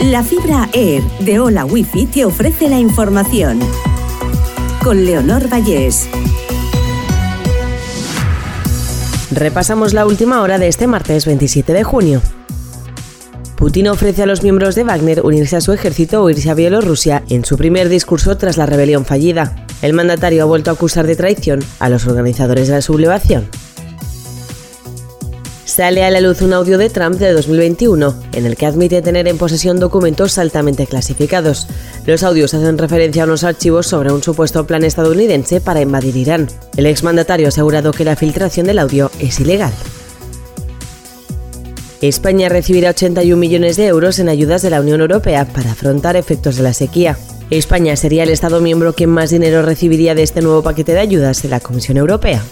La fibra Air de Hola Wifi te ofrece la información. Con Leonor Vallés. Repasamos la última hora de este martes 27 de junio. Putin ofrece a los miembros de Wagner unirse a su ejército o irse a Bielorrusia en su primer discurso tras la rebelión fallida. El mandatario ha vuelto a acusar de traición a los organizadores de la sublevación. Sale a la luz un audio de Trump de 2021, en el que admite tener en posesión documentos altamente clasificados. Los audios hacen referencia a unos archivos sobre un supuesto plan estadounidense para invadir Irán. El exmandatario ha asegurado que la filtración del audio es ilegal. España recibirá 81 millones de euros en ayudas de la Unión Europea para afrontar efectos de la sequía. España sería el Estado miembro que más dinero recibiría de este nuevo paquete de ayudas de la Comisión Europea.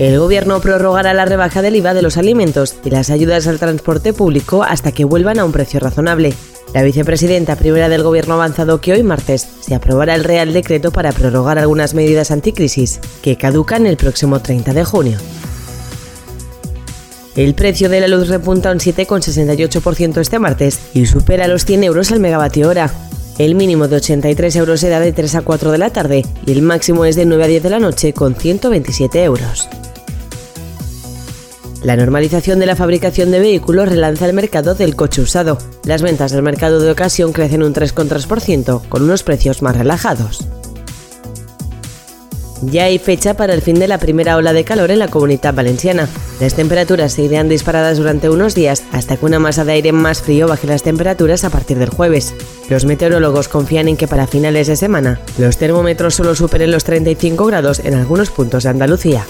El Gobierno prorrogará la rebaja del IVA de los alimentos y las ayudas al transporte público hasta que vuelvan a un precio razonable. La vicepresidenta primera del Gobierno avanzado que hoy martes se aprobará el Real Decreto para prorrogar algunas medidas anticrisis, que caducan el próximo 30 de junio. El precio de la luz repunta un 7,68% este martes y supera los 100 euros al megavatio hora. El mínimo de 83 euros será de 3 a 4 de la tarde y el máximo es de 9 a 10 de la noche con 127 euros. La normalización de la fabricación de vehículos relanza el mercado del coche usado. Las ventas del mercado de ocasión crecen un 3,3% con unos precios más relajados. Ya hay fecha para el fin de la primera ola de calor en la comunidad valenciana. Las temperaturas se irán disparadas durante unos días hasta que una masa de aire más frío baje las temperaturas a partir del jueves. Los meteorólogos confían en que para finales de semana los termómetros solo superen los 35 grados en algunos puntos de Andalucía.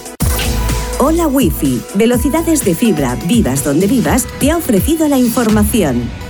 Hola Wi-Fi, velocidades de fibra, vivas donde vivas, te ha ofrecido la información.